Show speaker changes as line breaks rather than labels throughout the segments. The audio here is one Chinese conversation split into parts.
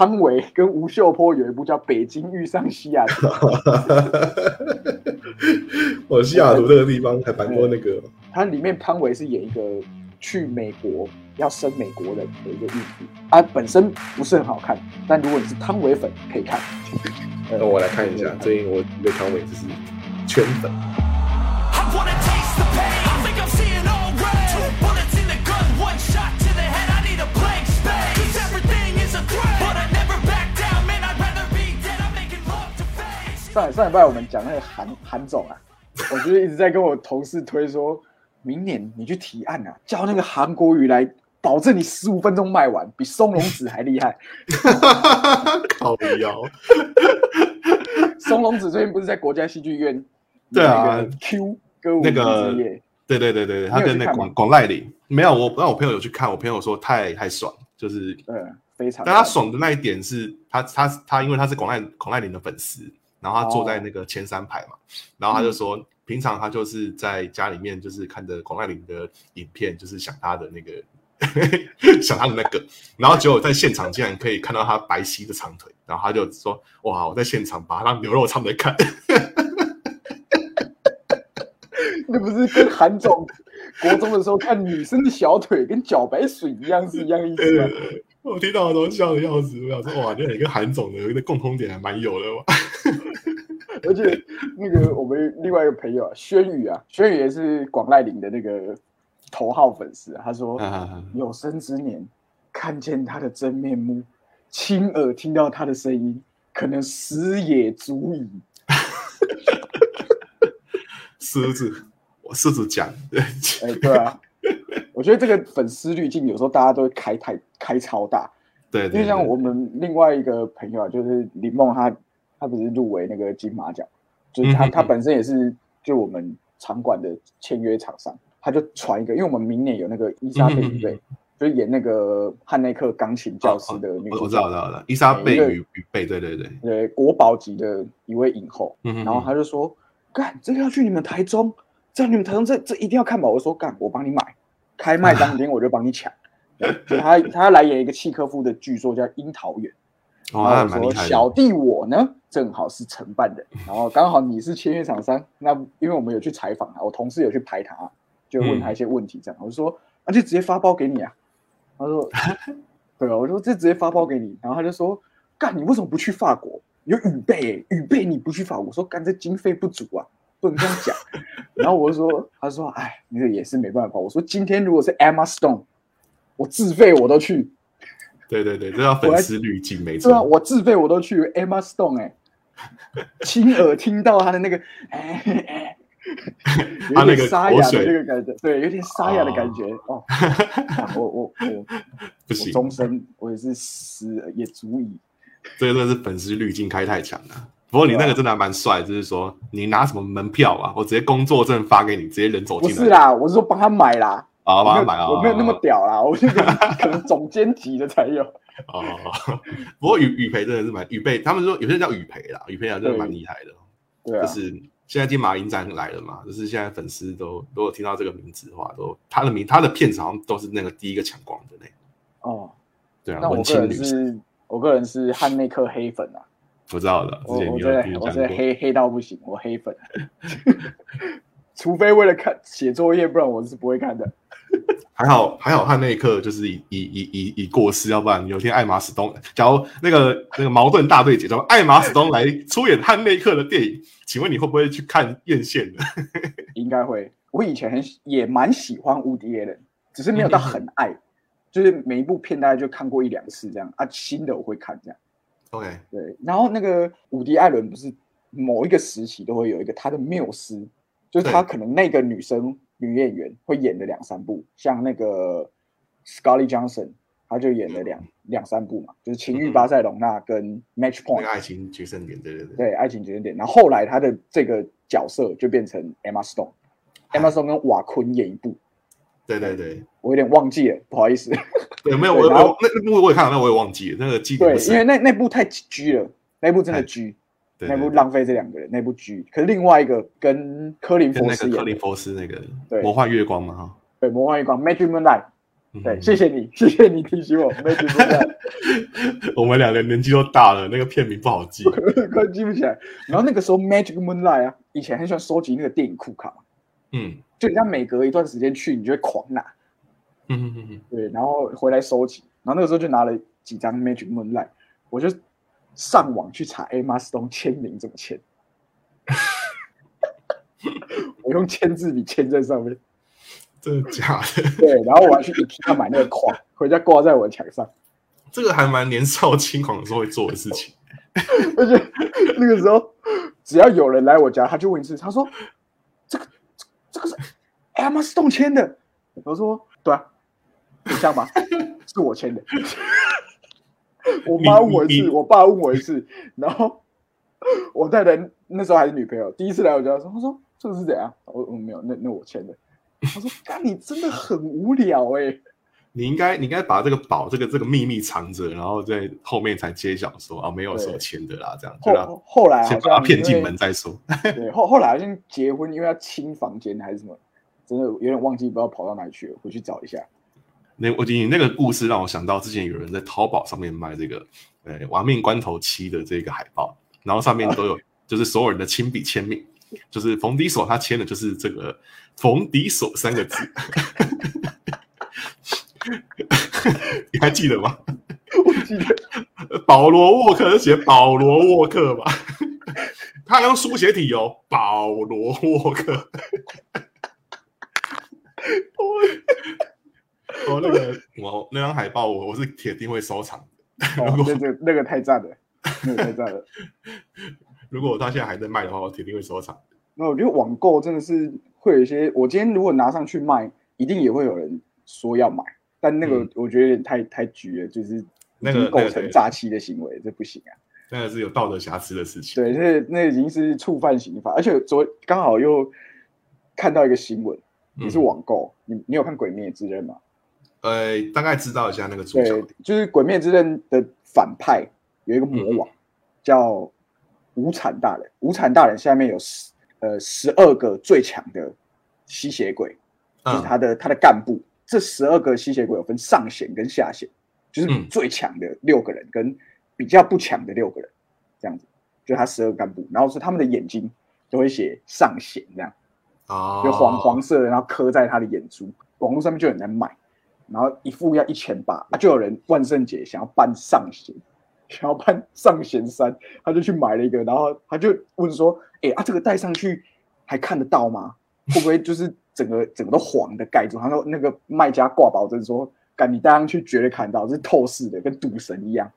汤唯跟吴秀波有一部叫《北京遇上西雅图》，
我西雅图这个地方还蛮多那个，
它里面汤唯是演一个去美国要生美国人的一个孕妇啊，本身不是很好看，但如果你是汤唯粉可以看。
那我来看一下，最近我对汤唯就是圈粉。
上上礼拜我们讲那个韩韩总啊，我就是一直在跟我同事推说，明年你去提案啊，叫那个韩国语来，保证你十五分钟卖完，比松隆子还厉害。
靠腰，
松隆子最近不是在国家戏剧院
对啊
那个 Q 歌舞
那个，对对对对对，他跟那广广濑铃没有，我让我朋友有去看，我朋友说太太爽，就是，
嗯，非常。
但他爽的那一点是他他他，因为他是广濑广濑铃的粉丝，然后他坐在
哦
那个前三排嘛，然后他就说，平常他就是在家里面就是看着广濑铃的影片，就是想他的那个 想他的那个，然后结果在现场竟然可以看到他白皙的长腿，然后他就说，哇，我在现场把他当牛肉肠在看。
那不是跟韩总国中的时候看女生的小腿跟茭白水一样是一样意思吗？
我听到我都笑的要死，我想说哇，这你跟韩总的有一个共通点还蛮有的嘛。
而且那个我们另外一个朋友啊，轩宇啊，轩宇也是广濑铃的那个头号粉丝啊。他说，
啊
有生之年看见他的真面目，亲耳听到他的声音，可能死也足矣。
狮子，我狮子讲，对，
哎，对啊，我觉得这个粉丝滤镜有时候大家都会开太开超大，
对对，
因为像我们另外一个朋友啊，就是林梦，他他不是入围那个金马奖，就是他他本身也是就我们场馆的签约厂商，他就传一个，因为我们明年有那个伊莎贝
嗯嗯嗯
雨贝，就是演那个汉内克钢琴教师的女主
我我知道，我知道，
角，
我知道，伊莎贝与与贝，对对对，
对国宝级的一位影后，然后他就说，干这个要去你们台中，在你们台中这这一定要看吧？我说干，我帮你买，开卖当天我就帮你抢。就他他要来演一个契科夫的剧作叫《樱桃园》。
哦，
然后我说。小弟我呢，正好是承办人，然后刚好你是签约厂商，那因为我们有去采访啊，我同事有去拍他，就问他一些问题，这样、我就说，那、就直接发包给你啊。他说，对啊，我说这直接发包给你，然后他就说，干你为什么不去法国？有雨备、雨备你不去法国？我说干这经费不足啊，不能这样讲。然后我就说，他说，哎，那个也是没办法。我说今天如果是 Emma Stone，我自费我都去。
对对对，这叫粉丝滤镜，没
对啊，
错。
我自费我都去 Emma Stone 哎、亲耳听到他的那个哎哎，
他那个
有点沙哑的那个感觉，对，有点沙哑的感觉哦。啊我我我
不
我
行，
终身我也是死也足以。
这个真的是粉丝滤镜开太强了。不过你那个真的还蛮帅，就是说你拿什么门票啊？我直接工作证发给你，直接人走进来。
不是啦，我是说帮他买啦。
啊，
我
买啊！
我没有那么屌啦，我就可能可能总监级的才有。
哦。不过雨雨培真的是蛮雨培，他们说有些人叫雨培啦，雨培啊真的蛮厉害的。
对啊
就，是现在金马影展来了嘛，就是现在粉丝都如果听到这个名字的话，都他的名他的片子好像都是那个第一个抢光的那个。
哦，
对啊，
那我个人
文青女，
是，我个人是汉内克黑粉啊。
我知道的，之
我
前你
我真的我
有你有讲过。
真的黑黑到不行，我黑粉，除非为了看写作业，不然我是不会看的。
还 好还好，汉内克就是已已已已已过世，要不然有天艾玛史东，假如那个那个矛盾大对决，叫艾玛史东来出演汉内克的电影，请问你会不会去看院线的？
应该会。我以前很也蛮喜欢无敌的，只是没有到很爱，就是每一部片大概就看过一两次这样啊。新的我会看这样。
OK，
对，然后那个伍迪·艾伦不是某一个时期都会有一个他的缪斯，就是他可能那个女生女演员会演的两三部，像那个 Scarlett Johansson，她就演了两、两三部嘛，就是《情欲巴塞隆纳》跟《Match Point
个》爱情决胜点，对对对，
对，爱情决胜点。然后后来她的这个角色就变成 Emma Stone，Emma Stone 跟瓦昆演一部，
对对对。
我有点忘记了，不好意思。
对，没有我我那那部我也看了，那我也忘记了，那个记得
对因为那那部太 G 了，那部真的
太
G，那部浪费这两个人，那部剧。可是另外一个跟科林
跟
佛斯演的。
那个克林，佛斯那个
对。
魔幻月光嘛哈，
对，魔幻月光。Magic Moonlight，
嗯。
对，谢谢你，谢谢你提醒我，Magic Moonlight，
我们两个年纪都大了，那个片名不好记。
快记不起来。然后那个时候 Magic Moonlight 啊，以前很喜欢收集那个电影库卡嘛，
嗯。
就你像每隔一段时间去，你就会狂拿，
嗯嗯嗯，
对，然后回来收集。然后那个时候就拿了几张 Magic Moonlight，我就上网去查 Emma Stone 签名怎么签，我用签字笔签在上面。
真的假的？
对，然后我还去 IKEA 买那个框，回家挂在我的墙上。
这个还蛮年少轻狂的时候会做的事情。
而且那个时候，只要有人来我家，他就问一次，他说：“这个这这个是 Emma Stone 签的。”我说：“对啊，你像吗？是我签的。” 我妈问我一次，我爸问我一次，然后我太太那时候还是女朋友，第一次来我家的时候，她说：“这个是怎样？”我我没有，那那我签的。他说：“干，你真的很无聊哎、
你应该你应该把这个宝这个这个秘密藏着，然后在后面才揭晓说啊没有是我签的啦，这样就让
后后来好
先把他
像
骗进门再说。
对，后后来好像结婚，因为要清房间还是什么，真的有点忘记，不知道跑到哪里去了，回去找一下。
那我你那个故事让我想到之前有人在淘宝上面卖这个呃《亡命关头七》的这个海报，然后上面都有 就是所有人的亲笔签名，就是冯迪索他签的就是这个冯迪索三个字，你还记得吗？
我记得，
保罗沃克是写保罗沃克吧？他还用书写体哦，保罗沃克。哦，那个我那张海报我我是铁定会收藏的。
哦，那个那个太赞了，那个太赞了。
如果他现在还在卖的话，我铁定会收藏。
那我觉得网购真的是会有一些，我今天如果拿上去卖，一定也会有人说要买，但那个
嗯
我觉得有点太太绝了，就是
那个
构成诈欺的行为，这不行啊。
那个是有道德瑕疵的事情。
对，那那已经是触犯刑法，而且昨刚好又看到一个新闻，也是
嗯
网购，你你有看《鬼灭之刃》吗？
呃，大概知道一下那个主
对
角。，
就是《鬼灭之刃》的反派有一个魔王，叫无产大人。无产大人下面有十呃十二个最强的吸血鬼，就是
嗯
他的、他的干部。这十二个吸血鬼有分上弦跟下弦，就是
嗯
最强的六个人跟比较不强的六个人，这样子，就他十二个干部。然后是他们的眼睛都会写上弦这样。
哦，
就黄黄色的，然后刻在他的眼珠。网络上面就有人在卖，然后一副要一千八，啊就有人万圣节想要办上弦，想要办上弦三，他就去买了一个，然后他就问说：“哎、啊，这个戴上去还看得到吗？会不会就是整个整个都黄的盖住？”他说那个卖家挂保证说：“干，你戴上去绝对看得到，是透视的，跟赌神一样。”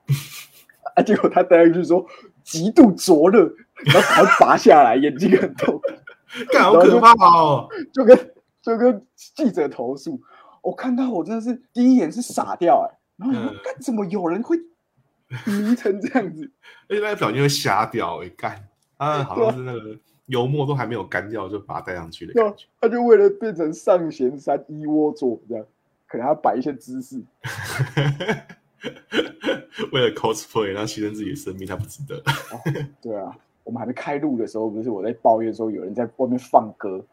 啊，结果他戴上去说极度灼热，然后还拔下来，眼睛很痛。
干好可怕哦！
就跟就跟记者投诉，我看到我真的是第一眼是傻掉哎、然后想说怎么有人会 迷成这样子？
而且那个表情会瞎掉哎，干啊，好像是那个油墨都还没有干掉就把它带上去的
对啊
感觉。
他就为了变成上弦山一窝座这样，可能要摆一些姿势。
为了 cosplay，然后牺牲自己的生命，他不值得。
对啊，我们还没开录的时候，不是我在抱怨说有人在外面放歌，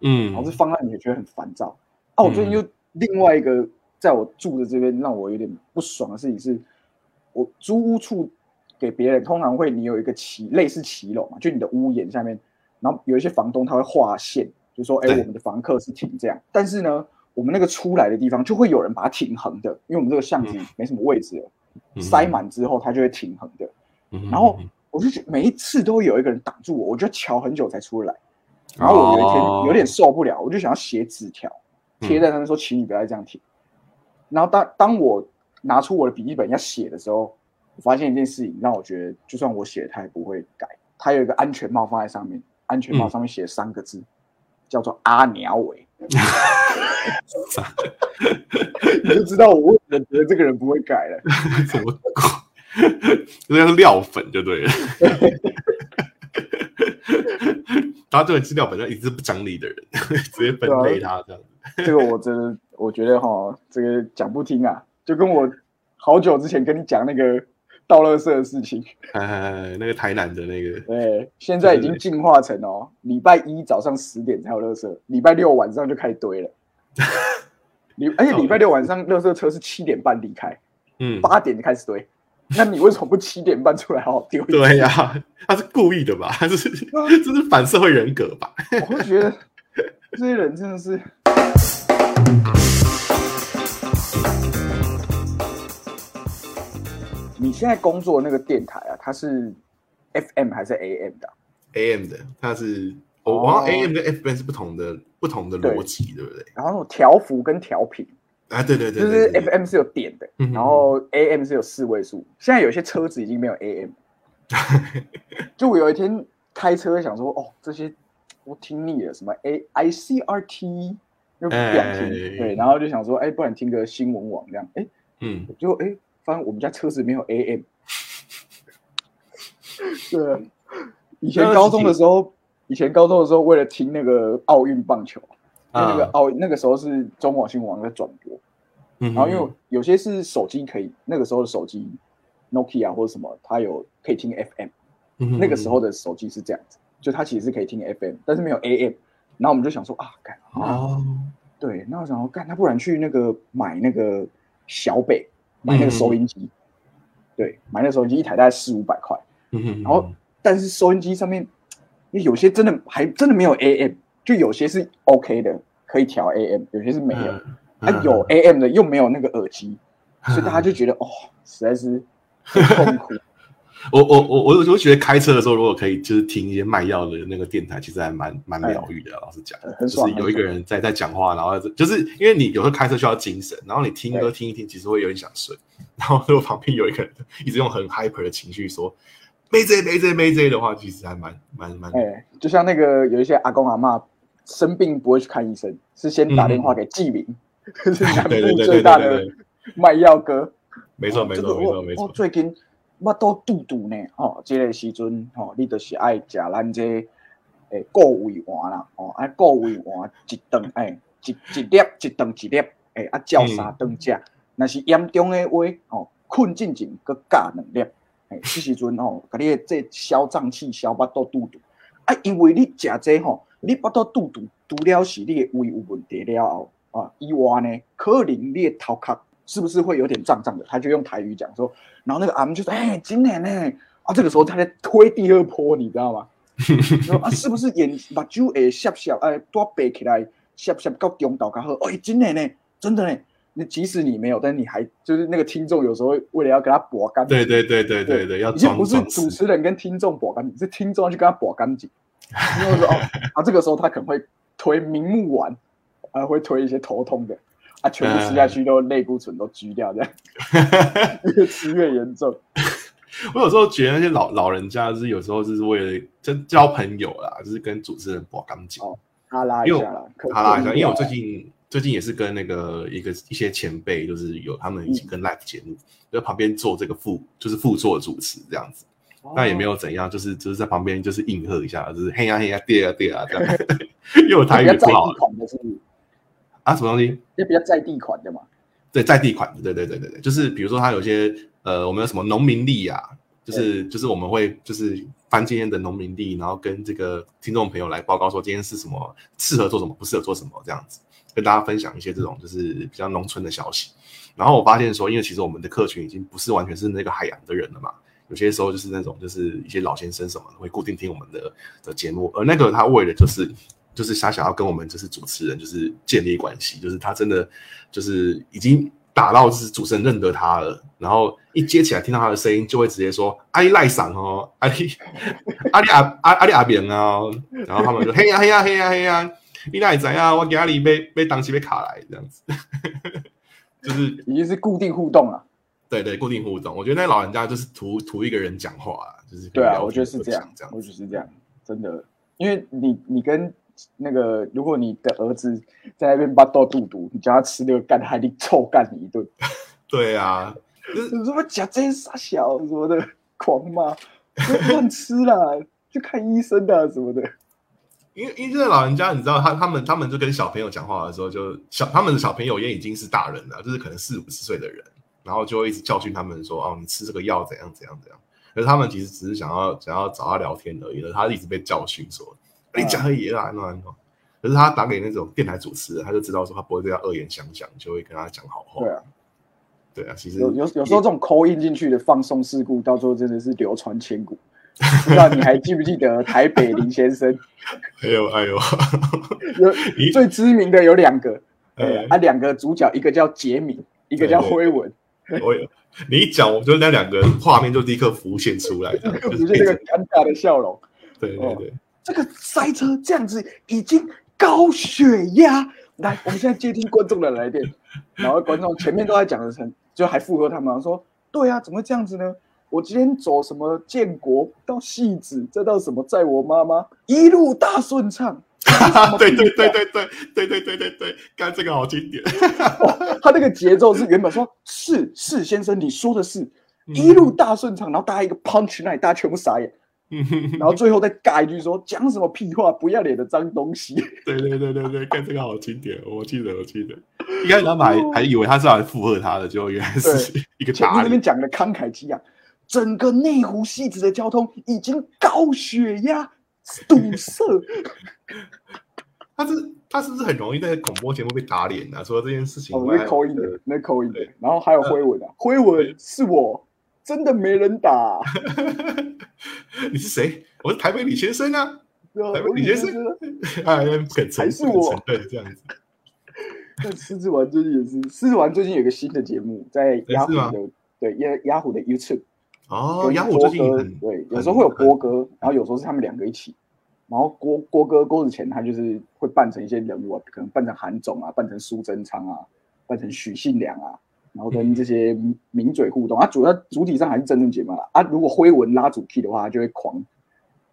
嗯
然后是放在你也觉得很烦躁。啊，我最近又另外一个在我住的这边让我有点不爽的事情是，我租屋处给别人通常会你有一个骑类似骑楼嘛，就你的屋檐下面，然后有一些房东他会画线，就说哎、
对
我们的房客是停这样，但是呢，我们那个出来的地方就会有人把它停横的，因为我们这个巷子
嗯
没什么位置了，
嗯
塞满之后它就会停横的。
嗯
然后我就每一次都会有一个人挡住我，我就要瞧很久才出来。然后我有一天
哦
有点受不了，我就想要写纸条贴在上面说，请你不要再这样贴。然后当当我拿出我的笔记本要写的时候，我发现一件事情让我觉得，就算我写，他也不会改。他有一个安全帽放在上面，安全帽上面写了三个字，叫做阿鸟尾。你就知道我为什么觉得这个人不会改了。
怎么这 个是料粉就对了。他这个资料本身一直是不讲理的人，直接分类他这样。
这个我真的，我觉得哈，这个讲不听啊，就跟我好久之前跟你讲那个倒垃圾的事情，
呃，那个台南的那个，
对，现在已经进化成哦，礼拜一早上十点才有垃圾，礼拜六晚上就开始堆了。礼而且礼拜六晚上垃圾车是七点半离开，
嗯，
八点就开始堆。那你为什么不七点半出来好好丢？
对呀、他是故意的吧？他是这是反社会人格吧？
我会觉得这些人真的是。你现在工作的那个电台啊，它是 FM 还是 AM 的啊
？AM 的，它是
哦
我好像 AM 跟 FM 是不同的不同的逻辑，对不对？
然后调幅跟调频，
啊，对对对，
就是 FM 是有点的，
嗯
然后 AM 是有四位数。现在有些车子已经没有 AM，就我有一天开车想说，哦，这些我听腻了，什么 A ICRT 又不想听，
哎。
对，然后就想说，哎，不然听个新闻网这样，哎，
嗯，
就哎，发现我们家车子没有 AM。对啊，以前高中的时候，以前高中的时候，为了听那个奥运棒球，那个
啊
奥那个时候是中广新闻网在转播，
嗯
然后因为有些是手机可以，那个时候的手机 Nokia 或者什么，它有可以听 FM，
嗯
那个时候的手机是这样子，就它其实是可以听 FM，但是没有 AM。然后我们就想说啊，干啊，
哦，
对，那我想说干，那不然去那个买那个小北买那个收音机，对，买那个收音机一台大概四五百块，然后但是收音机上面有些真的还真的没有 AM，就有些是 OK 的，可以调 AM，有些是没有。
嗯
啊，有 AM 的又没有那个耳机，所以大家就觉得哦，实在是 很痛苦。
我我我我我就觉得开车的时候，如果可以就是听一些卖药的那个电台，其实还蛮蛮疗愈的。老实讲，就是有一个人在在讲话，然后就是因为你有时候开车需要精神，然后你听歌
对
听一听，其实会有点想睡。然后如果旁边有一个人一直用很 hyper 的情绪说没这没这没这的话，其实还蛮蛮蛮
哎，就像那个有一些阿公阿嬷生病不会去看医生，是先打电话给纪明，是南部最大的卖药哥。
没错没错没错没错
我，最近我都肚肚呢，吼，这个时阵吼，你就是爱食咱这诶固胃丸啦，吼，啊固胃丸一顿诶，一一粒一顿一粒，诶啊照三顿食。若是严重的话，哦，困进前搁加两粒，诶，这时阵吼，甲你的这消胀气、消巴肚肚肚，啊，因为你食这吼，你巴肚肚肚，除了是你的胃有问题了后，啊，以外呢，可能你的头壳是不是会有点胀胀的？他就用台语讲说，然后那个阿姆就说：“哎、今年呢，啊，这个时候他在推第二波，你知道吗？说啊，是不是眼目睭会涩涩，哎，多白起来涩涩到中岛较好？哎、今年呢，真的呢，那即使你没有，但是你还就是那个听众有时候为了要跟他搏干净，
对对对对对对，要装
已经不是，主持人跟听众搏干净，是听众要去跟他搏干净。因为说哦，啊，这个时候他可能会推明目丸，啊，会推一些头痛的，啊，全部吃下去都类固醇都居掉，这样越吃越严重。
我有时候觉得那些老老人家，就是有时候就是为了真交朋友啦，就是跟主持人搏感情。
哦哈拉一下啦，可
拉
一下
因为我最
啊
近最近也是跟那个一个一些前辈，就是有他们一起
嗯
跟 live 节目，就在旁边做这个副，就是副座主持这样子。那也没有怎样，就是就是在旁边就是应和一下，就是嘿呀嘿呀对呀对呀这样。因为我台语不好
地款的是？
啊，什么东西？
就比较在地款的嘛。
对，在地款的，对对对对对，就是比如说他有些呃，我们有什么农民历啊，就是就是我们会就是翻今天的农民历，然后跟这个听众朋友来报告说今天是什么适合做什么，不适合做什么这样子，跟大家分享一些这种就是比较农村的消息。然后我发现说，因为其实我们的客群已经不是完全是那个海洋的人了嘛，有些时候就是那种就是一些老先生什么的会固定听我们的的节目，而那个他为了就是就是他想要跟我们就是主持人就是建立关系，就是他真的就是已经打到就是主持人认得他了，然后一接起来听到他的声音就会直接说阿里赖嗓哦，阿里阿里阿阿阿里阿扁啊，然后他们就嘿呀嘿呀嘿呀嘿呀，你哪里怎样？我家里被被当起被卡来这样子，就是
已经是固定互动了。
对对，固定互动。我觉得那老人家就是图图一个人讲话啊，就是
对啊，我觉得是这样，
这样
我觉得是这样，真的，因为你你跟那个，如果你的儿子在那边巴豆肚肚，你叫他吃那个干，他一定臭干你一顿，
对啊，
你说假真傻小什么的，狂骂，乱吃啦，去看医生的什么的。
因为因为这个老人家，你知道他他们他们就跟小朋友讲话的时候就，小他们的小朋友也已经是大人了，就是可能四五十岁的人，然后就会一直教训他们说哦，你吃这个药怎样怎样怎样。可是他们其实只是想要想要找他聊天而已了，他一直被教训说你讲而已啦，那那可是他打给那种电台主持人，他就知道说他不会对他恶言相向，就会跟他讲好话。
对啊，
对啊，其实
有有有时候这种抠印进去的放送事故，到最后真的是流传千古。不知道你还记不记得台北林先生？
哎呦哎呦，
有 最知名的有两个，
呃
呃，啊，两个主角，一个叫杰米，一个叫辉文，
我有你一讲，我就那两个画面就立刻浮现出来，就是
那个尴尬的笑容。
对对对，
这个塞车这样子已经高血压。来，我们现在接听观众的来电，然后观众前面都在讲的成，就还附和他们说，对啊，怎么会这样子呢？我今天走什么建国到戏子，再到什么载我妈妈，一路大顺畅。
对对对对对对对对对对，干这个好经典，
他那个节奏是原本说是是先生，你说的是，一路大顺畅，然后大家一个 punch 那里大家全部傻眼，然后最后再尬一句说讲什么屁话，不要脸的脏东西。
对对对对对，干这个好经典，我记得我记得，一开始他们还还以为他是来附和他的，结果原来是一个打脸
前面这边，讲的慷慨激昂，整个内湖戏子的交通已经高血压堵塞。
他是他是不是很容易在广播节目被打脸啊？除了这件事情
哦，那口音的，那口音的，然后还有辉文啊，辉文是我，真的没人打。
你是谁？我是台北李先生啊！台北李先生
我
哎，不肯承
还是我
这样子。
那狮子丸最近也是，狮子丸最近有一个新的节目，在雅虎的对雅雅虎的 YouTube
哦，
跟
雅虎最近很
对，有时候会有波哥，然后有时候是他们两个一起。然后郭郭哥郭子乾他就是会扮成一些人物啊，可能扮成韩总啊，扮成苏贞昌啊，扮成许信良啊，然后跟这些名嘴互动。啊，主要主体上还是政论节目啊。啊，如果辉文拉主 key 的话，他就会狂，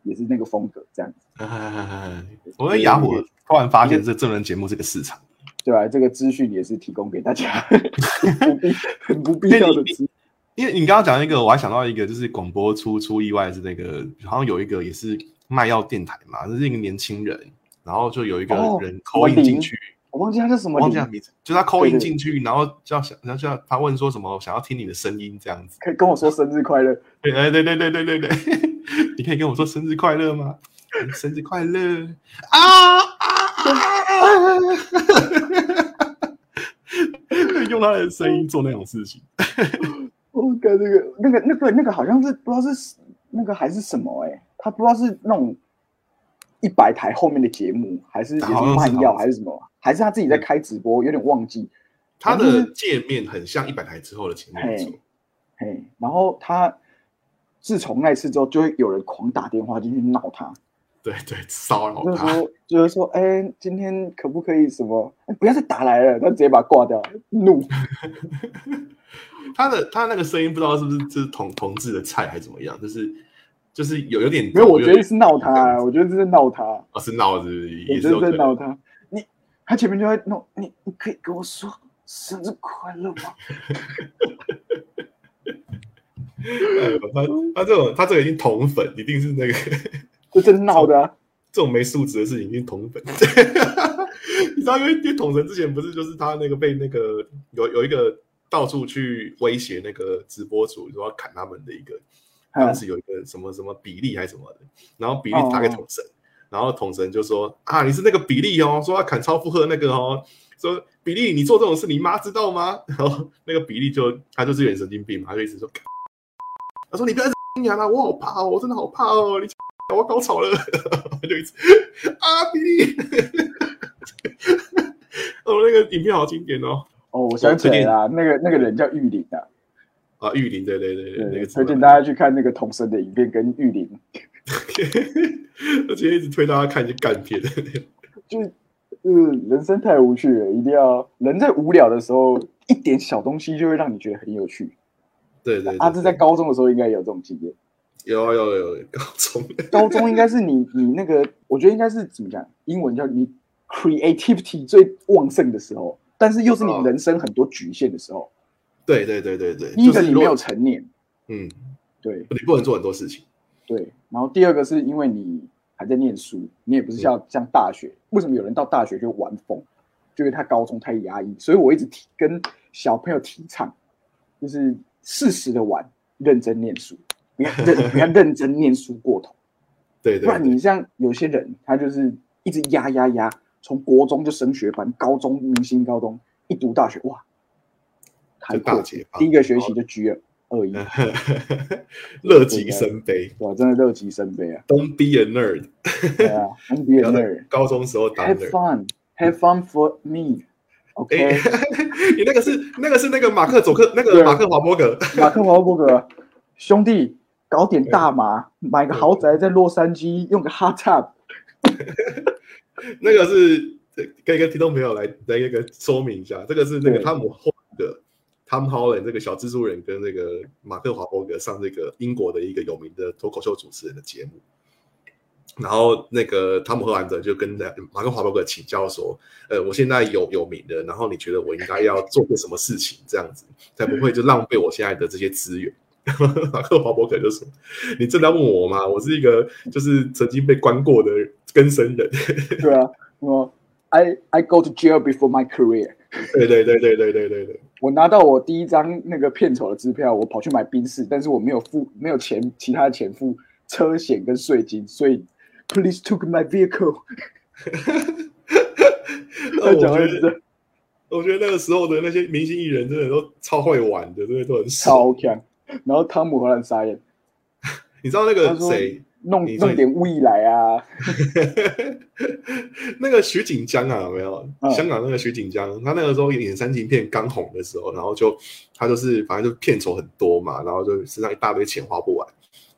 也是那个风格这样子，
哎 我在雅虎突然发现这真人节目这个市场，
对吧、这个资讯也是提供给大家，很不必很不必要的资
因为你刚刚讲一个，我还想到一个，就是广播出出意外是那个，好像有一个也是卖药电台嘛，这是一个年轻人，然后就有一个
哦
人扣印进去，
我忘记他叫什么
忘记他
名，
字，就是他扣印
对对。
进去，然后叫想，然后叫他问说什么，想要听你的声音这样子。
可以跟我说生日快乐。
对，哎，对对对对对对，你可以跟我说生日快乐吗？生日快乐。啊啊啊！用他的声音做那种事情，
我感那个那个那个那个好像是不知道是那个还是什么哎、他不知道是那种一百台后面的节目，还是也是卖药还是什么，还是他自己在开直播，有点忘记。
他的界面很像一百台之后的节目，没错
嘿，嘿，然后他自从那次之后，就会有人狂打电话进去闹他，
对对，骚扰
就是
他。
说就是说，哎、今天可不可以什么？哎不要再打来了，他直接把他挂掉，怒。
他的他那个声音不知道是不是就是同同志的菜还是怎么样，就是就是有有点
没有，我觉得是闹他，我觉得这是闹他。
哦是闹是不是。
在闹他。你他前面就在弄你，你可以跟我说生日快乐吗？
哎他他这种他这个已经同粉，一定是那个
这真闹的、啊。
这种没素质的事情已经同粉。你知道，因为因为统神之前不是就是他那个被那个有有一个到处去威胁那个直播主，说要砍他们的一个，
嗯
当时有一个什么什么比例还是什么的，然后比例打给统神，然后统神就说啊你是那个比例哦，说要砍超负荷那个哦，说比例你做这种事你妈知道吗？然后那个比例就他就是有点神经病嘛，他就一直说，他说你不要一直讲啦，我好怕哦，我真的好怕哦，你我要高潮了，他就一直啊比利，哦那个影片好经典哦，
哦，我想起来了，那个那个人叫玉林啊，
啊玉林对对对对，那，个
推荐大家去看那个童声的影片，跟玉林，
而且一直推大家看一些干片。
就是嗯，人生太无趣了，一定要人在无聊的时候，一点小东西就会让你觉得很有趣。
对对对，
阿志在高中的时候应该也有这种经验，
有有有有高中，
高中应该是你你那个，我觉得应该是怎么讲，英文叫你 creativity 最旺盛的时候，但是又是你
哦
人生很多局限的时候。
对对对对对，
第一个你没有成年，
嗯，
对。
你不能做很多事情，
对，然后第二个是因为你还在念书，你也不是像像大学，为什么有人到大学就玩疯？就因为他高中太压抑，所以我一直提跟小朋友提倡，就是适时的玩，认真念书，不要认 不要认真念书过头，
对对
不然你像有些人他就是一直压压压，从国中就升学班，高中明星高中，一读大学哇，开阔
大解放
第一个学期就 G 二二一，
乐极生悲
哇，真的乐极生悲啊
！，Don't be a nerd。
对啊，NBA
不要在
nerd。
高中时候当
Have。fun, have fun for me.
哎
OK，、，
你那个是那个是那个马克佐克那
对
个马克华伯格，
马克华伯格兄弟，搞点大麻，买个豪宅在洛杉矶，用个 hot tub。
那个是可以跟听众朋友来来一个说明一下，这个是那个
对
汤姆霍的 Tom Holland 这个小蜘蛛人跟那个马克华伯格上这个英国的一个有名的脱口秀主持人的节目。然后那个汤姆·赫兰德就跟那马克·华伯格请教说：“呃，我现在有有名的，然后你觉得我应该要做些什么事情，这样子才不会就浪费我现在的这些资源？” 马克·华伯格就说：“你正在问我吗？我是一个就是曾经被关过的更生人。
对啊，我 I I go to jail before my career。
对对对对对对对对，
我拿到我第一张那个片酬的支票，我跑去买宾士，但是我没有付没有钱，其他的钱付车险跟税金，所以 please took my vehicle。
那我
讲
觉得
的是这
我觉得那个时候的那些明星艺人真的都超会玩的，真的都很。
超强。然后汤姆·荷兰傻眼，
你知道那个谁？
弄弄点未来啊，
那个徐锦江啊，有没有？
嗯
香港那个徐锦江，他那个时候演三级片刚红的时候，然后就他就是反正就片酬很多嘛，然后就身上一大堆钱花不完，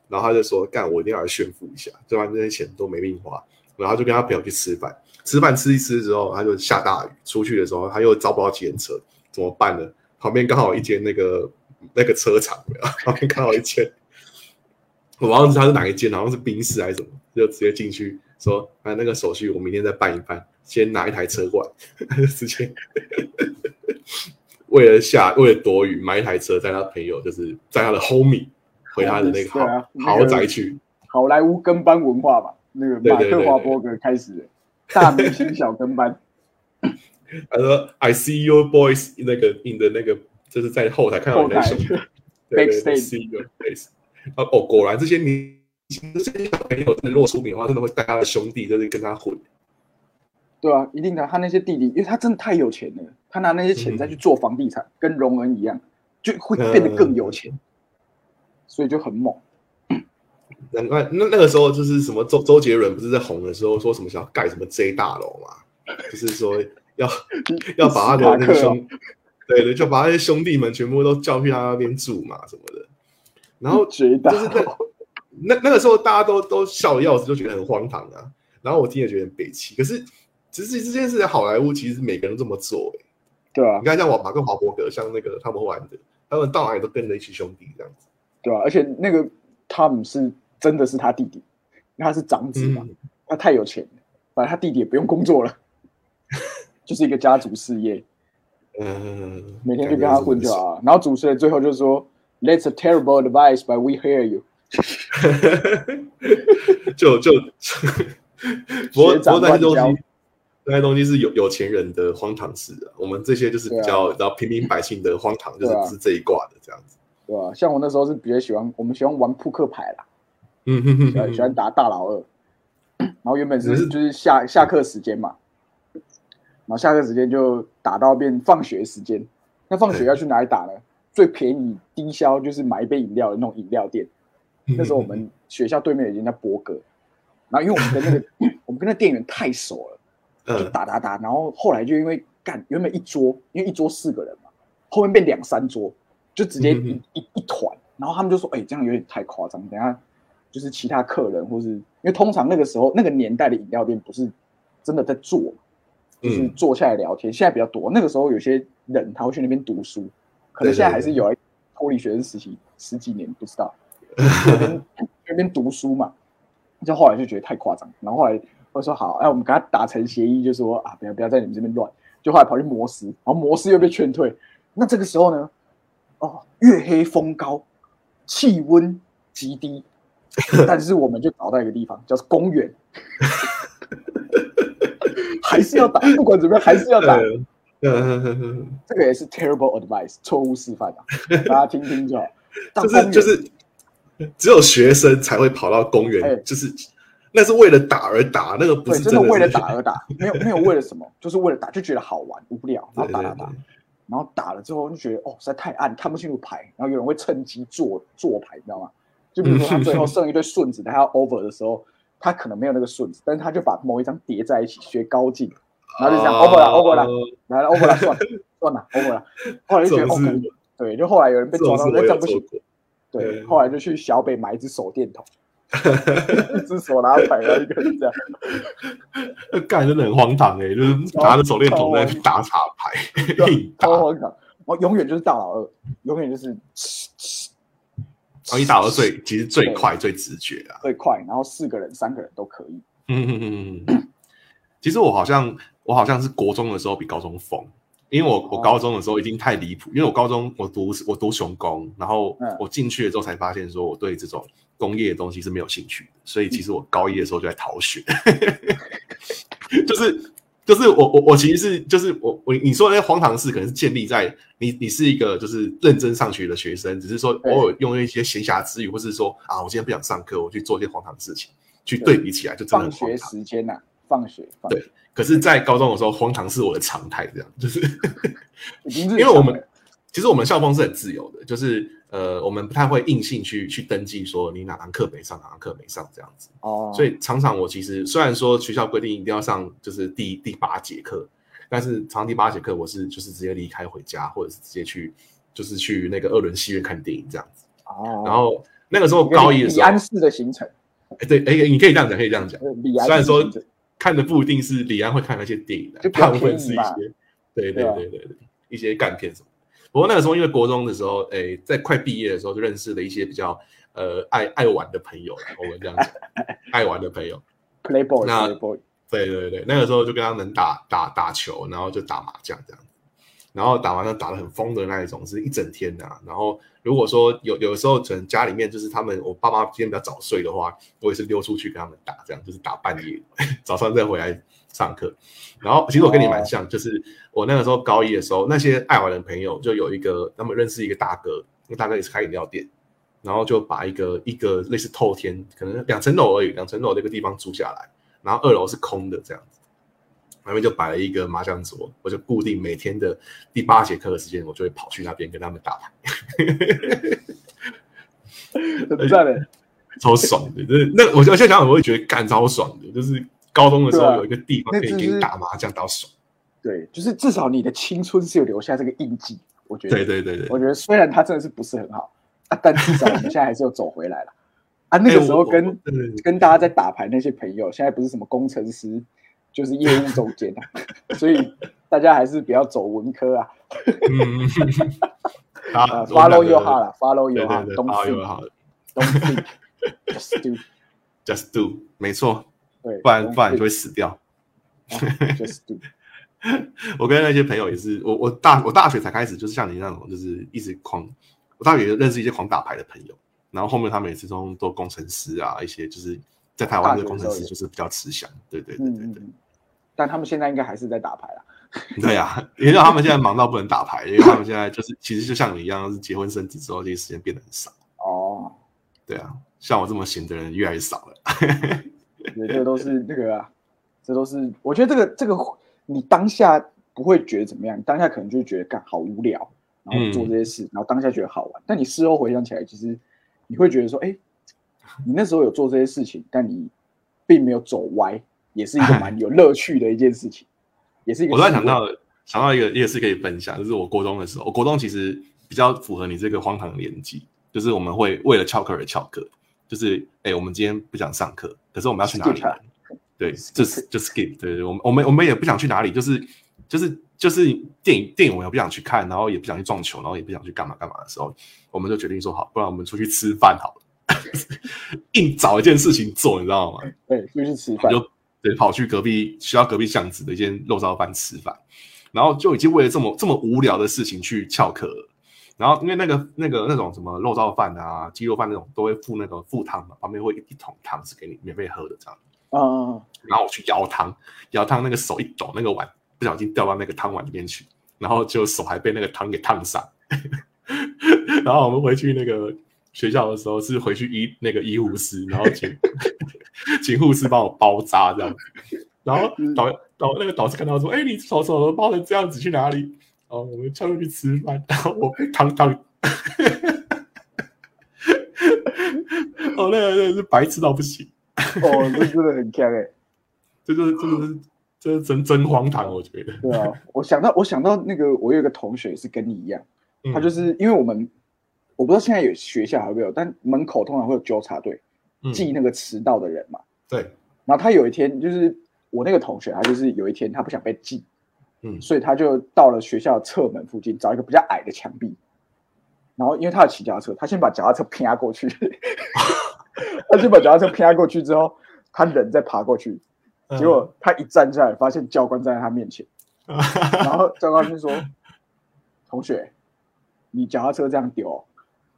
然后他就说干，我一定要来炫富一下，就把这些钱都没命花。然后就跟他朋友去吃饭，吃饭吃一吃之后，他就下大雨，出去的时候他又招不到计程车，怎么办呢？旁边刚好一间那个那个车厂，旁边刚好一间。我忘记他是哪一间，好像是宾士还是什么，就直接进去说，啊，那个手续我明天再办一办，先拿一台车过来，直接为了下为了躲雨买一台车，载他朋友就是载他的 homie 回他的那个豪、
啊那个
豪宅去，
好莱坞跟班文化吧，那个马克华伯格开始的大明星小跟班，
他说 I see your boys 那个 in 的那个就是在后台看到
后台
你在兄弟，对对对
Backstage
啊哦，果然这些明星这些小朋友真的如果出名的话，真的会带他的兄弟就是跟他混。
对啊，一定的。他那些弟弟，因为他真的太有钱了，他拿那些钱再去做房地产，跟荣恩一样，就会变得更有钱，所以就很猛。
难怪那那个时候就是什么周周杰伦不是在红的时候说什么想要盖什么 J 大楼嘛，就是说要 要把他的那个兄，对对，就把那些兄弟们全部都叫去他那边住嘛什么的。然后就是那那那个时候大家都都笑的要死，就觉得很荒唐啊。然后我听也觉得很悲戚，可是其实这件事在好莱坞其实每个人都这么做、欸，
对啊
你，看像我马克华伯格，像那个他们玩的，他们到哪里都跟着一起兄弟这样子。
对啊，而且那个汤姆是真的是他弟弟，因为他是长子嘛，
嗯
他太有钱了，反正他弟弟也不用工作了，就是一个家族事业，
嗯，
每天就跟他混就好了。然后主持人最后就说：“That's a terrible advice, but we hear you。
就就，不过
学长
不过那些东
乱
西，那些东西是有有钱人的荒唐事啊。我们这些就是比较，然后平民百姓的荒唐，就是
啊
是这一挂的这样子。
对啊？像我那时候是比较喜欢，我们喜欢玩扑克牌啦，
嗯哼哼
喜欢喜欢打大老二。然后原本
是
就是下下课时间嘛，然后下课时间就打到变放学时间。那放学要去哪里打呢？最便宜低消就是买一杯饮料的那种饮料店。那时候我们学校对面有一间叫波哥，然后因为我们跟那个 我们跟那店员太熟了，就
嗯。
打打打，然后后来就因为干原本一桌，因为一桌四个人嘛，后面变两三桌，就直接一、
嗯
一一团，然后他们就说，哎、这样有点太夸张，等下就是其他客人或是因为通常那个时候那个年代的饮料店不是真的在做，就是
嗯。
坐下来聊天，现在比较多，那个时候有些人他会去那边读书，可能现在还是有脱离学生时期十几年不知道，那边那边读书嘛，就后来就觉得太夸张，然后后来我说好，哎，我们跟他达成协议，就说啊，不要不要在你们这边乱，就后来跑去摩斯，然后摩斯又被劝退。那这个时候呢，哦，月黑风高，气温极低，但是我们就找到一个地方，叫做公园，还是要打，不管怎么样还是要打。这个也是 terrible advice，错误示范啊，大家听听就好。到
就是就是只有学生才会跑到公园，
哎。
就是那是为了打而打，那个不
对，
是的
真的为了打而打，没有没有为了什么，就是为了打，就觉得好玩无聊，然后打打打，然后打了之后就觉得哦实在太暗，看不清楚牌，然后有人会趁机做做牌，你知道吗？就比如说他最后剩一堆顺子，他要 over 的时候，他可能没有那个顺子，但是他就把某一张叠在一起，学高进，然后就这样、
哦
over 了 over 了，来了 over 了，算了 算了 over 了，后来就觉得哦
这种事，
对，就后来有人被抓到，那这样不行。对，后来就去小北买一只手电筒，一只手拿牌，然后一个人这样。
那干真的很荒唐哎、就是拿着手电筒在那打卡牌，
超荒唐，我永远就是大老二，永远就是然
后一打到最其实最快最直觉啊。
最快，然后四个人、三个人都可以。
嗯嗯嗯嗯。其实我好像我好像是国中的时候比高中疯，因为我我
哦
高中的时候已经太离谱，因为我高中我读我读雄工，然后
嗯。
我进去了之后才发现说我对这种工业的东西是没有兴趣的，所以其实我高一的时候就在逃学，就是就是我我我其实是就是我我你说的那些荒唐事，可能是建立在你你是一个就是认真上学的学生，只是说偶尔用一些闲暇之余，或是说啊我今天不想上课，我去做一些荒唐的事情，去对。比起来就真的很荒唐。
时间呐、放学，放
对可是，在高中的时候，荒唐是我的常态，这样 就是因为我们其实我们校风是很自由的，就是呃，我们不太会硬性去去登记说你哪堂课没上，哪堂课没上这样子。
哦，
所以常常我其实虽然说学校规定一定要上就是第第八节课，但是常常第八节课我是就是直接离开回家，或者是直接去就是去那个二轮戏院看电影这样子。
哦，
然后那个时候高一的时候，
李安式的行程，
哎对，哎，你可以这样讲，可以这样讲。虽然说看的不一定是李安会看那些电影的
就，
大部分是一些对对
对啊
对对对一些干片什么的。不过那个时候因为国中的时候，诶，在快毕业的时候就认识了一些比较呃爱爱玩的朋友啦，我们这样讲，爱玩的朋友。
Playboy
那
Playboy，
对对对，那个时候就跟他们打打打球，然后就打麻将这样。然后打麻将打得很疯的那一种，是一整天的、啊。然后如果说有有的时候可能家里面就是他们我爸妈今天比较早睡的话，我也是溜出去跟他们打，这样就是打半夜，早上再回来上课。然后其实我跟你蛮像，就是我那个时候高一的时候，那些爱玩的朋友就有一个他们认识一个大哥，那大哥也是开饮料店，然后就把一个一个类似透天，可能两层楼而已，两层楼的一个地方租下来，然后二楼是空的这样子。那边就摆了一个麻将桌，我就固定每天的第八节课的时间，我就会跑去那边跟他们打牌，
很赞的，
超爽的。就是那我现在想想，我会觉得干超爽的，就是高中的时候有一个地方可以给你打麻将到爽。
对，就是至少你的青春是有留下这个印记，我觉得，
对对对对，
我觉得虽然他真的是不是很好啊，但至少我们现在还是有走回来了啊。那个时候跟、跟大家在打牌那些朋友，现在不是什么工程师，就是业务总监啊，所以大家还是不要走文科啊。
嗯，
呃
啊
，follow your heart 啦，follow your heart，
对 don't，follow
think
your heart
don't think just
do，just do，没错，
对，
不然不然就会死掉。
just do，
我跟那些朋友也是，我我大我大学才开始，就是像你那种，就是一直狂，我大学认识一些狂打牌的朋友，然后后面他们也是都都工程师啊，一些就是在台湾的工程师就是比较吃香，对对对对对，
嗯嗯嗯，但他们现在应该还是在打牌啦。
对啊，因为他们现在忙到不能打牌，因为他们现在就是其实就像你一样，是结婚生子之后，这些时间变得很少，
哦，
对啊，像我这么闲的人越来越少了，
对，这都是那个啊，这都是我觉得这个这个你当下不会觉得怎么样，你当下可能就会觉得干好无聊，然后做这些事，然后当下觉得好玩，但你事后回想起来，其实你会觉得说，哎，你那时候有做这些事情，但你并没有走歪，也是一个蛮有乐趣的一件事情，也是一个。
我突然想到想到一个一个事可以分享，就是我国中的时候，我国中其实比较符合你这个荒唐的年纪，就是我们会为了翘课而翘课，就是哎、我们今天不想上课，可是我们要去哪里？对，就是就 skip，对对，我们我们我们也不想去哪里，就是就是就是电影电影我也不想去看，然后也不想去撞球，然后也不想去干嘛干嘛的时候，我们就决定说好，不然我们出去吃饭好了，硬找一件事情做，你知道吗？
对，出去吃饭，
就对跑去隔壁学校隔壁巷子的一间肉燥饭吃饭，然后就已经为了这么这么无聊的事情去翘课了。然后因为那个那个那种什么肉燥饭啊、鸡肉饭那种都会附那个附汤嘛，旁边会一一桶汤是给你免费喝的这样。
嗯，
然后我去舀汤，舀汤那个手一抖，那个碗不小心掉到那个汤碗里面去，然后就手还被那个汤给烫伤。然后我们回去那个学校的时候是回去医那个医护室，然后请请护士帮我包扎这样。然后导导那个导师看到说：“哎、你手手都包成这样子去哪里？”哦，我们出去吃饭，然后我被烫烫。哦，那个那个是白痴到不行，
哦，这真的很强哎。
这就是这就是这是真真荒唐，我觉得。
对啊，我想到我想到那个，我有一个同学是跟你一样，
嗯
他就是因为我们我不知道现在有学校还没有，但门口通常会有纠察队
嗯
记那个迟到的人嘛。
对，
然后他有一天就是我那个同学，他就是有一天他不想被记，
嗯。
所以他就到了学校侧门附近找一个比较矮的墙壁，然后因为他有骑脚踏车，他先把脚踏车偏过去，他先把脚踏车偏过去之后，他人再爬过去，
嗯。
结果他一站起来，发现教官站在他面前，然后教官就说：“同学，你脚踏车这样丢哦。”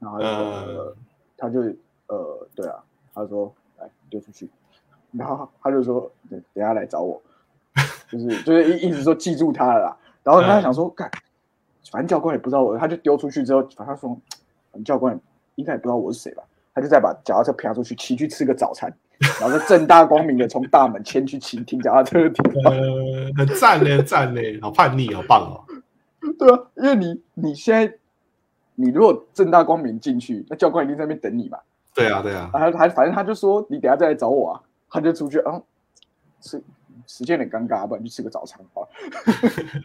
然后呃他就呃，对啊，他说：“来丢出去。”然后他就说：“等等下来找我。”就是就是一一直说记住他了啦。然后他想说：“干，反正教官也不知道我。”他就丢出去之后，反正他说：“反正教官应该也不知道我是谁吧。”他就再把脚踏车啪出去，骑去吃个早餐，然后就正大光明的从大门牵去骑停脚踏车的地方。
呃，很赞呢，很赞嘞，好叛逆，好棒哦。
对啊，因为你你现在你如果正大光明进去，那教官一定在那边等你嘛。
对啊，对啊，
啊，他反正他就说你等下再来找我啊，他就出去啊，是时间有点尴尬，不然去吃个早餐吧。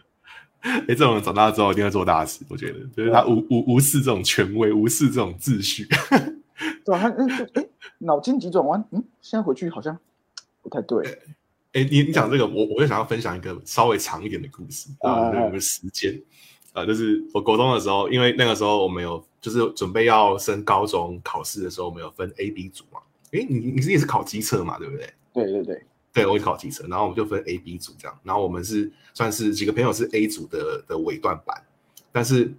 哎，这种人长大之后一定会做大事，我觉得，就是他无无无视这种权威，无视这种秩序。
对啊，他嗯就哎脑筋急转弯，嗯，现在回去好像不太对。
哎，你你讲这个，我我就想要分享一个稍微长一点的故事
啊
啊，对我们时间啊，就是我国中的时候，因为那个时候我们有就是准备要升高中考试的时候，我们有分 A、B 组嘛。诶，你你是也是考机测嘛，对不对？
对对对，
对，我也考机测，然后我们就分 A、B 组这样，然后我们是算是几个朋友是 A 组的的尾段班，但是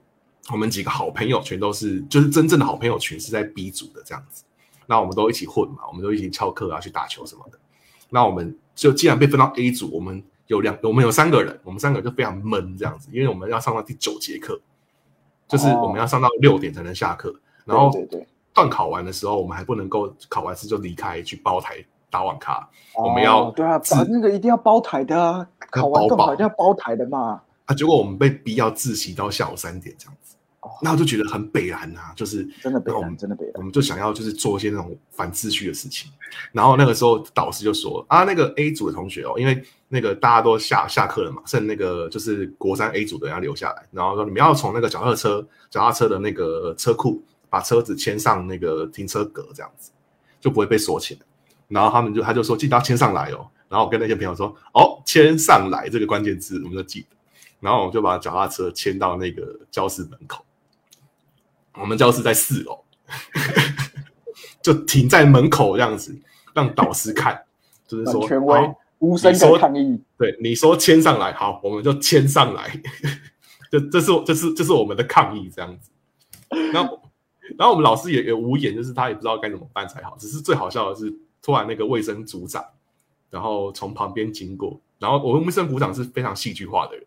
我们几个好朋友全都是就是真正的好朋友群是在 B 组的这样子，那我们都一起混嘛，我们都一起翘课啊去打球什么的，那我们就既然被分到 A 组，我们有两我们有三个人，我们三个就非常闷这样子，因为我们要上到第九节课，就是我们要上到六点才能下课，然后段考完的时候，我们还不能够考完试就离开去包台打网咖，我们要
哦对啊，把那个一定要包台的啊，考完
包饱
段考一定要包台的嘛。
啊，结果我们被逼要自习到下午三点这样子，
哦。
那我就觉得很北然啊，就是
真的北蓝，
那我们
真的北然。
我们就想要就是做一些那种反秩序的事情，然后那个时候导师就说啊，那个 A 组的同学哦，因为那个大家都下下课了嘛，剩那个就是国三 A 组的人要留下来，然后说你们要从那个脚踏车脚踏车的那个车库把车子牵上那个停车格，这样子就不会被锁起来。然后他们就他就说记得要牵上来哦，然后我跟那些朋友说哦，牵上来这个关键字我们就记得，然后我就把脚踏车牵到那个教室门口，我们教室在四楼。就停在门口这样子，让导师看，就是
很
说
权威
好，
无声
你说
的抗议。
对你说签上来，好，我们就签上来，这这是这是这是我们的抗议这样子。然后然后我们老师也也无言，就是他也不知道该怎么办才好。只是最好笑的是，突然那个卫生组长，然后从旁边经过，然后我们卫生组长是非常戏剧化的人，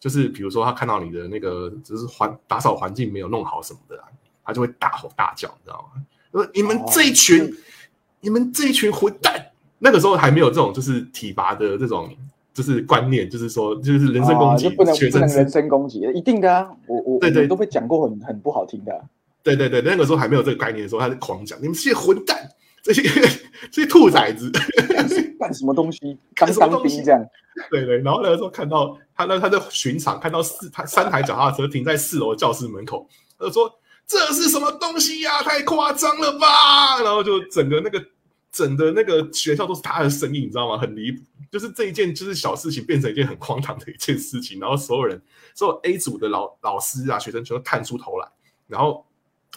就是比如说他看到你的那个就是环打扫环境没有弄好什么的、啊，他就会大吼大叫，你知道吗？说你们这一群，
哦
你们这一群混蛋！那个时候还没有这种就是体罚的这种就是观念，就是说就是人身攻击
啊不能
学生是
不能人身攻击，一定的啊！我我
对对
我都被讲过很很不好听的啊。
对对对，那个时候还没有这个概念的时候，他是狂讲你们这些混蛋，这些 这些兔崽子。
干什么东西？当当
干什么东西
兵这样？
对对，然后那个时候看到他那他在巡场，看到四台三台脚踏车停在四楼教室门口，他就说这是什么东西呀、太夸张了吧！然后就整个那个整的那个学校都是他的声音，你知道吗？很离谱，就是这一件就是小事情变成一件很荒唐的一件事情，然后所有人所有 A 组的老老师啊学生全都探出头来，然后。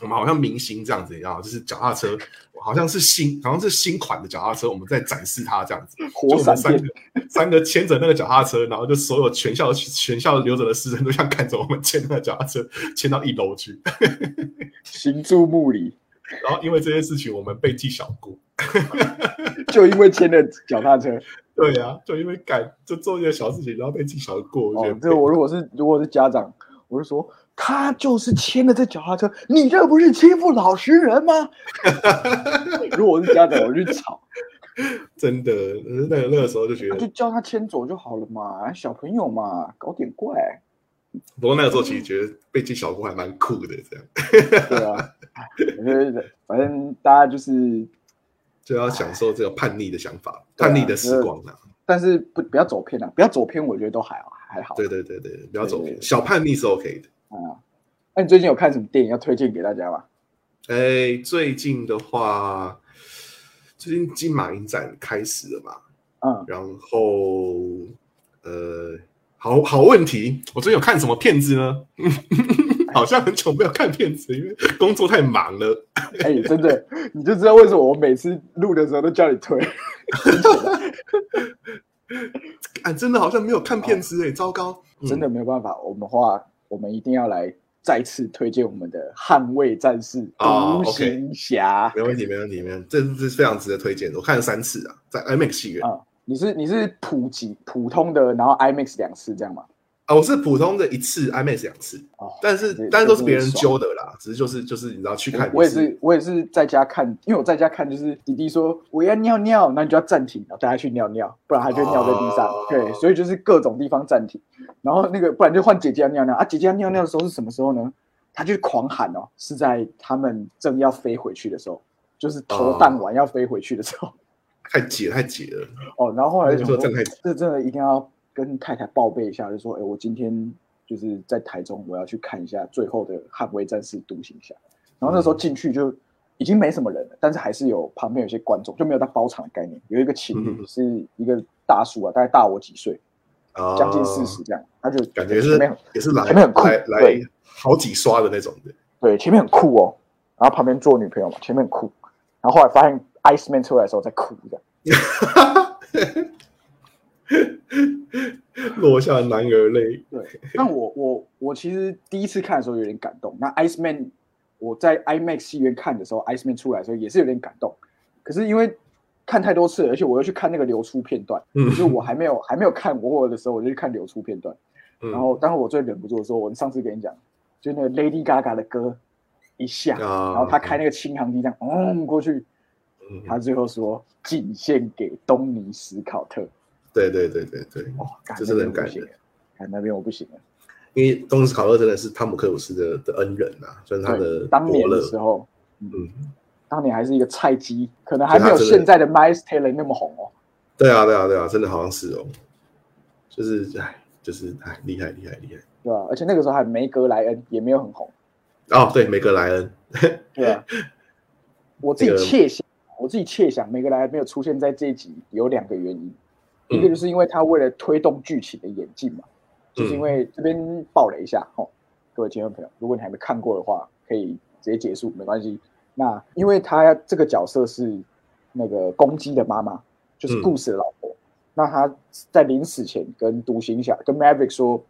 我们好像明星这样子，你知道，就是脚踏车，好像是新，好像是新款的脚踏车，我们在展示它这样子。就我们三个三个牵着那个脚踏车，然后就所有全校全校留着的师生都想看着我们牵那个脚踏车牵到一楼去。
行注目礼，
然后因为这件事情，我们被记小过。
就因为牵了脚踏车。
对呀、就因为干就做一些小事情，然后被记小过，
哦这个我如果是如果是家长，我就说他就是牵了这脚踏车，你这不是欺负老实人吗？如果我是家长，我就吵，
真的，那个那个时候就觉得
就
得，
叫他牵走就好了嘛，小朋友嘛，搞点怪。
不过那个时候其实觉得被记小过还蛮酷的，这样
对啊，哎我觉得反正大家就是，
就要享受这个叛逆的想法，叛逆的时光啊。
但是不不要走偏啊，不要走偏，我觉得都还好还好。
对对对对，不要走偏，
对对对
小叛逆是 OK 的。
啊，那你最近有看什么电影要推荐给大家吗？
哎，最近的话，最近金马影展开始了嘛，
嗯，
然后呃，好好问题，我最近有看什么片子呢？好像很久没有看片子，因为工作太忙了。
哎、真的，你就知道为什么我每次录的时候都叫你推。
啊，真的好像没有看片子哎，糟糕！嗯
真的没有办法，我们话我们一定要来再次推荐我们的《捍卫战士》
哦
独行侠
没问题，没问题，没问题，这这是非常值得推荐的。我看了三次啊，在 IMAX 戏院
啊、你是你是普及普通的，然后 IMAX 两次这样吗？
啊，我是普通的一次，IMAX 两次，
哦，
但是但是都是别人揪的啦，只是就是就是你知道去看
我也是，我也是在家看，因为我在家看，就是弟弟说我要尿尿，那你就要暂停，然后带他去尿尿，不然他就尿在地上。
哦
对，所以就是各种地方暂停，然后那个不然就换姐姐要尿尿啊，姐姐要尿尿的时候是什么时候呢？他就狂喊哦，是在他们正要飞回去的时候，就是投弹完要飞回去的时候。
太解太解了，
哦，然后后来就说
那个时候真的太
这真的一定要跟太太报备一下，就说，哎，我今天就是在台中，我要去看一下最后的捍卫战士独行侠。然后那时候进去就已经没什么人了，但是还是有旁边有些观众，就没有到包场的概念。有一个情侣
嗯
是一个大叔啊，大概大我几岁，
啊
将近四十这样，他就
感觉是
前面很
也是来
前面很酷
来来
对
好几刷的那种的，
对，前面很酷哦，然后旁边坐女朋友嘛，前面很酷，然后后来发现 Iceman 出来的时候在哭这样。
落下男儿泪。
对，那我我我其实第一次看的时候有点感动。那 Iceman 我在 IMAX 戏院看的时候，Iceman 出来的时候也是有点感动。可是因为看太多次了，而且我又去看那个流出片段，
嗯
就是我还没有还没有看我的时候，我就去看流出片段。
嗯
然后，当我最忍不住的时候，我上次跟你讲，就那个 Lady Gaga 的歌一下，
啊
然后他开那个轻航机这样，嗯，过去，
嗯
他最后说仅限给东尼史考特。
对对对对对，
哦，干
这真的很感人
边我不行了，看那边我不行了。
因为东斯考勒真的是汤姆克鲁斯的的恩人啊，算是他的
对，当年。的时候，
嗯，
当年还是一个菜鸡，可能还没有现在的 Miles Taylor 那么红哦。
对啊对啊对啊，真的好像是哦，就是哎，就是哎，厉害厉害厉害。
对啊、而且那个时候还梅格莱恩也没有很红，
哦，对，梅格莱恩，
对啊、我自己
这个
窃想，我自己窃想，梅格莱恩没有出现在这一集有两个原因，
嗯
一个就是因为他为了推动剧情的演进嘛，就是因为这边爆了一下哦，各位听众朋友，如果你还没看过的话，可以直接结束，没关系。那因为他这个角色是那个公鸡的妈妈，就是故事的老婆。那他在临死前跟独行侠跟 Maverick 说：“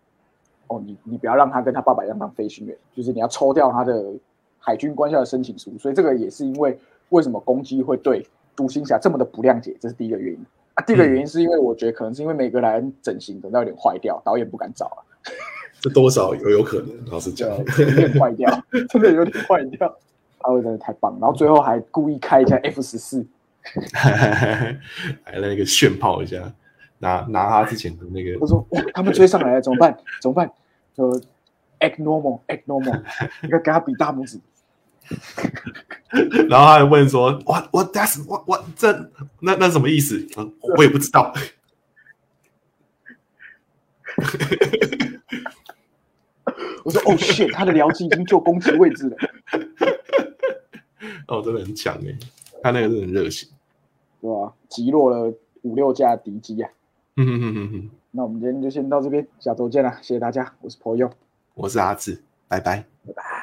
哦，你你不要让他跟他爸爸一样当飞行员，就是你要抽掉他的海军官校的申请书。”所以这个也是因为为什么公鸡会对独行侠这么的不谅解，这是第一个原因。啊，第一个原因是因为我觉得可能是因为每个莱恩整形整到有点坏掉，导演不敢找啊。
这多少有有可能，老实讲
对，，有点坏掉，真的有点坏掉。阿伟真的太棒，然后最后还故意开一下 F 十四，
来那个炫炮一下，拿拿他之前的那个
我说哇，他们追上来了，怎么办？怎么办？就 act normal，act normal，应该跟他比大拇指。
然后他还问说：“What what that's what what 这那那什么意思？”嗯，我也不知道。
我说哦 shit，他的僚机已经就攻击位置了。
哦，真的很强哎，他那个是很热血。
对吧？击落了五六架敌机啊！
嗯哼哼哼哼，
那我们今天就先到这边，下周见啦！谢谢大家，我是朋友，
我是阿志，拜拜。
拜拜。